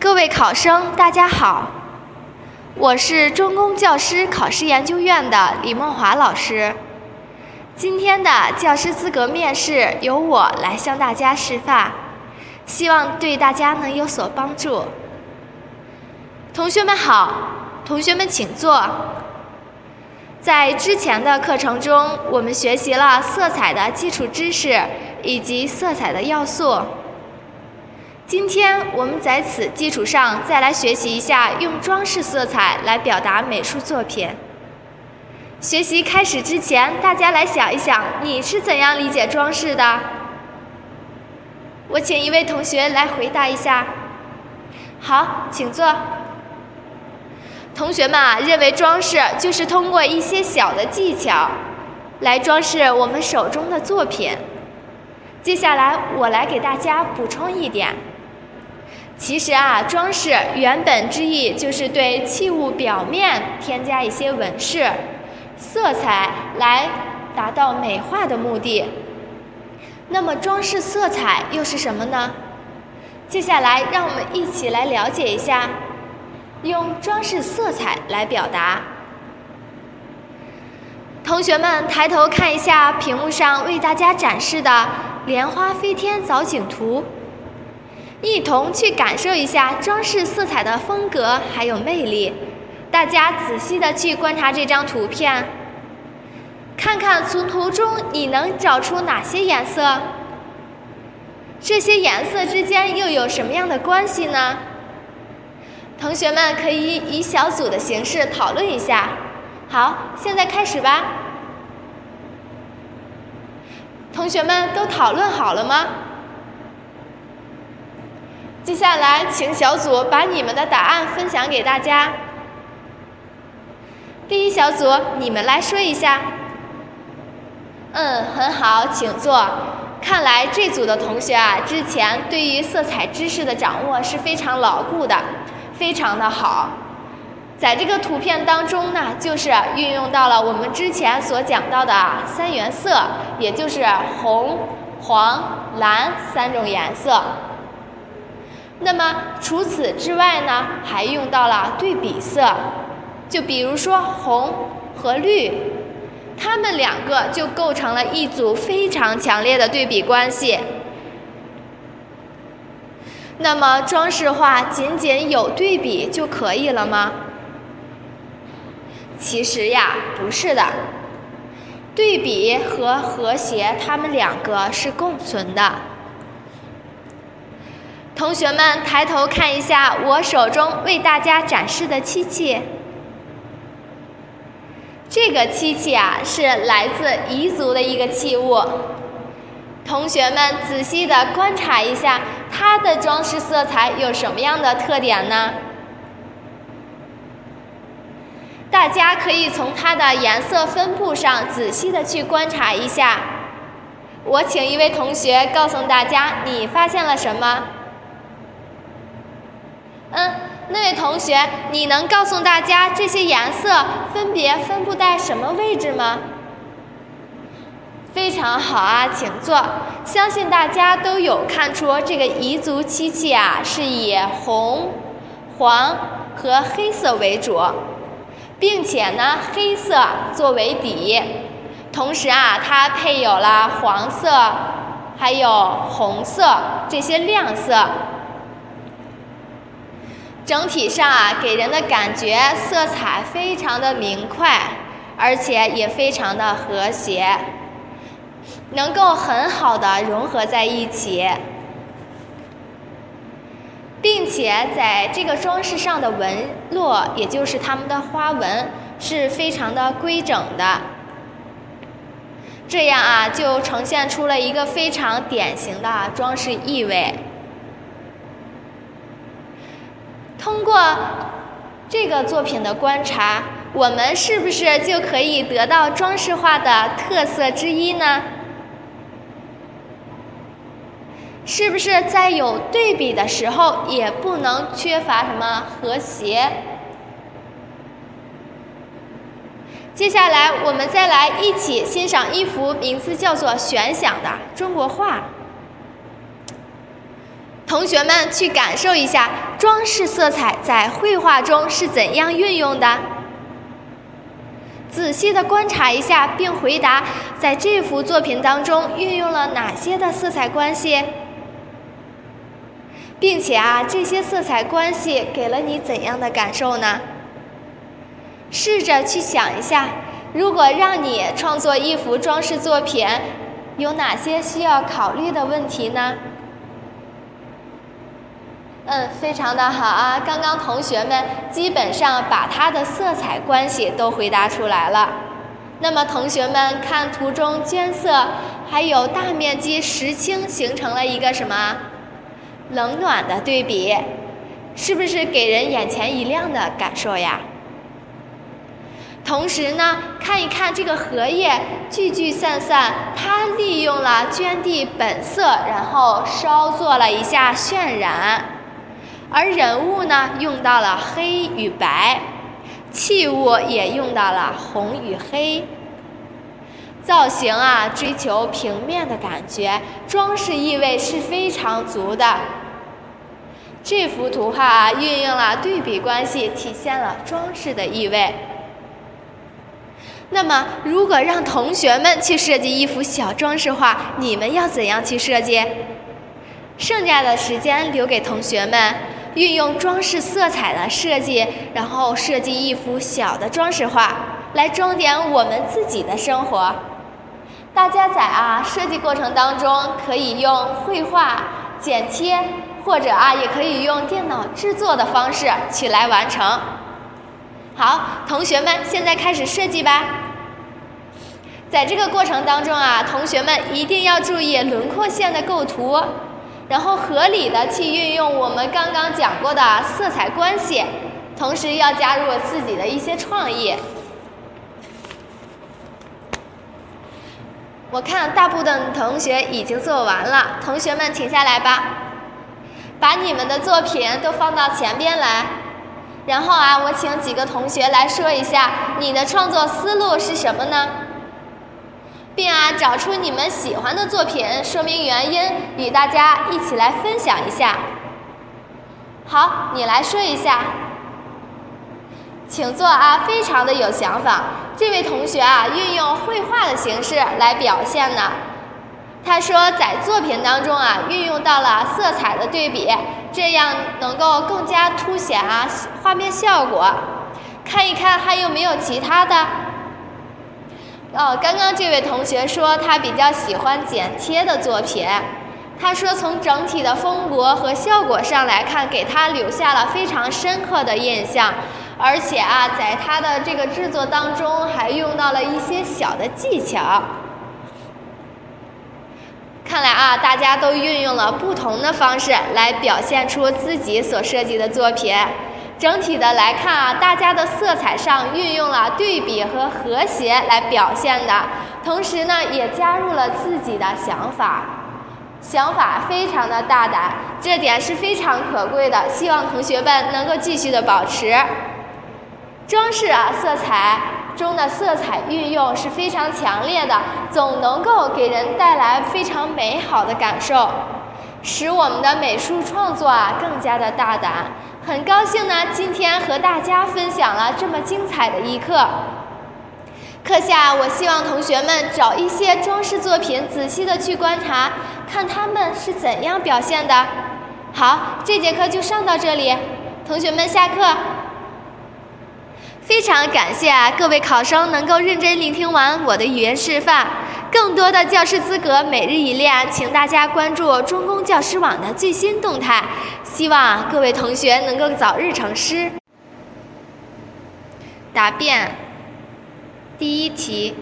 各位考生，大家好，我是中公教师考试研究院的李梦华老师。今天的教师资格面试由我来向大家示范，希望对大家能有所帮助。同学们好，同学们请坐。在之前的课程中，我们学习了色彩的基础知识以及色彩的要素。今天我们在此基础上再来学习一下用装饰色彩来表达美术作品。学习开始之前，大家来想一想，你是怎样理解装饰的？我请一位同学来回答一下。好，请坐。同学们啊，认为装饰就是通过一些小的技巧来装饰我们手中的作品。接下来我来给大家补充一点。其实啊，装饰原本之意就是对器物表面添加一些纹饰、色彩，来达到美化的目的。那么，装饰色彩又是什么呢？接下来，让我们一起来了解一下，用装饰色彩来表达。同学们抬头看一下屏幕上为大家展示的莲花飞天藻井图。一同去感受一下装饰色彩的风格还有魅力。大家仔细的去观察这张图片，看看从图中你能找出哪些颜色？这些颜色之间又有什么样的关系呢？同学们可以以小组的形式讨论一下。好，现在开始吧。同学们都讨论好了吗？接下来，请小组把你们的答案分享给大家。第一小组，你们来说一下。嗯，很好，请坐。看来这组的同学啊，之前对于色彩知识的掌握是非常牢固的，非常的好。在这个图片当中呢，就是运用到了我们之前所讲到的三原色，也就是红、黄、蓝三种颜色。那么除此之外呢，还用到了对比色，就比如说红和绿，它们两个就构成了一组非常强烈的对比关系。那么装饰画仅仅有对比就可以了吗？其实呀，不是的，对比和和谐，它们两个是共存的。同学们抬头看一下我手中为大家展示的漆器，这个漆器啊是来自彝族的一个器物。同学们仔细的观察一下，它的装饰色彩有什么样的特点呢？大家可以从它的颜色分布上仔细的去观察一下。我请一位同学告诉大家，你发现了什么？嗯，那位同学，你能告诉大家这些颜色分别分布在什么位置吗？非常好啊，请坐。相信大家都有看出这个彝族漆器啊，是以红、黄和黑色为主，并且呢，黑色作为底，同时啊，它配有了黄色，还有红色这些亮色。整体上啊，给人的感觉色彩非常的明快，而且也非常的和谐，能够很好的融合在一起，并且在这个装饰上的纹络，也就是它们的花纹，是非常的规整的。这样啊，就呈现出了一个非常典型的装饰意味。通过这个作品的观察，我们是不是就可以得到装饰画的特色之一呢？是不是在有对比的时候，也不能缺乏什么和谐？接下来，我们再来一起欣赏一幅名字叫做《悬想》的中国画。同学们去感受一下装饰色彩在绘画中是怎样运用的。仔细的观察一下，并回答在这幅作品当中运用了哪些的色彩关系，并且啊，这些色彩关系给了你怎样的感受呢？试着去想一下，如果让你创作一幅装饰作品，有哪些需要考虑的问题呢？嗯，非常的好啊！刚刚同学们基本上把它的色彩关系都回答出来了。那么同学们看图中绢色还有大面积石青形成了一个什么冷暖的对比，是不是给人眼前一亮的感受呀？同时呢，看一看这个荷叶聚聚散散，它利用了绢地本色，然后稍做了一下渲染。而人物呢，用到了黑与白，器物也用到了红与黑。造型啊，追求平面的感觉，装饰意味是非常足的。这幅图画啊，运用了对比关系，体现了装饰的意味。那么，如果让同学们去设计一幅小装饰画，你们要怎样去设计？剩下的时间留给同学们。运用装饰色彩的设计，然后设计一幅小的装饰画，来装点我们自己的生活。大家在啊设计过程当中，可以用绘画、剪贴，或者啊也可以用电脑制作的方式去来完成。好，同学们现在开始设计吧。在这个过程当中啊，同学们一定要注意轮廓线的构图。然后合理的去运用我们刚刚讲过的色彩关系，同时要加入自己的一些创意。我看大部分同学已经做完了，同学们停下来吧，把你们的作品都放到前边来。然后啊，我请几个同学来说一下你的创作思路是什么呢？并啊找出你们喜欢的作品，说明原因，与大家一起来分享一下。好，你来说一下，请坐啊，非常的有想法。这位同学啊，运用绘画的形式来表现呢。他说在作品当中啊，运用到了色彩的对比，这样能够更加凸显啊画面效果。看一看还有没有其他的。哦，刚刚这位同学说他比较喜欢剪贴的作品。他说从整体的风格和效果上来看，给他留下了非常深刻的印象。而且啊，在他的这个制作当中，还用到了一些小的技巧。看来啊，大家都运用了不同的方式来表现出自己所设计的作品。整体的来看啊，大家的色彩上运用了对比和和谐来表现的，同时呢，也加入了自己的想法，想法非常的大胆，这点是非常可贵的。希望同学们能够继续的保持。装饰啊，色彩中的色彩运用是非常强烈的，总能够给人带来非常美好的感受，使我们的美术创作啊更加的大胆。很高兴呢，今天和大家分享了这么精彩的一课。课下，我希望同学们找一些装饰作品，仔细的去观察，看他们是怎样表现的。好，这节课就上到这里，同学们下课。非常感谢啊，各位考生能够认真聆听完我的语言示范。更多的教师资格每日一练，请大家关注中公教师网的最新动态。希望各位同学能够早日成师。答辩：第一题，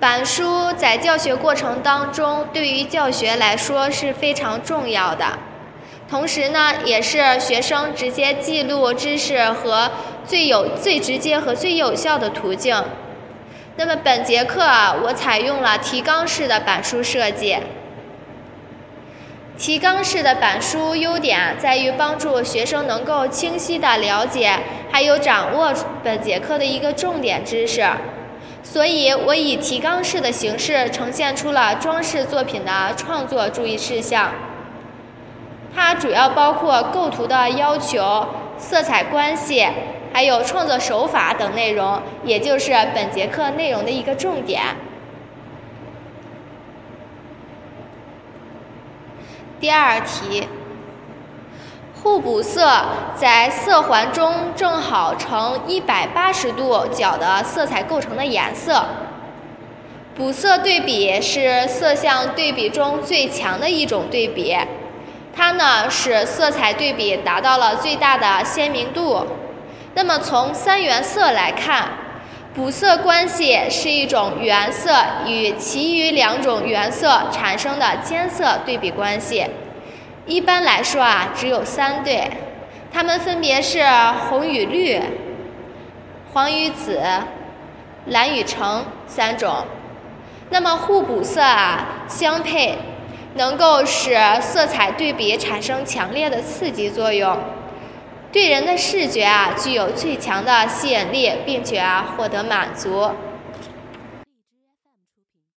板书在教学过程当中对于教学来说是非常重要的，同时呢，也是学生直接记录知识和最有最直接和最有效的途径。那么本节课啊，我采用了提纲式的板书设计。提纲式的板书优点在于帮助学生能够清晰的了解，还有掌握本节课的一个重点知识。所以我以提纲式的形式呈现出了装饰作品的创作注意事项。它主要包括构图的要求、色彩关系，还有创作手法等内容，也就是本节课内容的一个重点。第二题，互补色在色环中正好呈一百八十度角的色彩构成的颜色。补色对比是色相对比中最强的一种对比。它呢使色彩对比达到了最大的鲜明度。那么从三原色来看，补色关系是一种原色与其余两种原色产生的间色对比关系。一般来说啊，只有三对，它们分别是红与绿、黄与紫、蓝与橙三种。那么互补色啊相配。能够使色彩对比产生强烈的刺激作用，对人的视觉啊具有最强的吸引力，并且啊获得满足。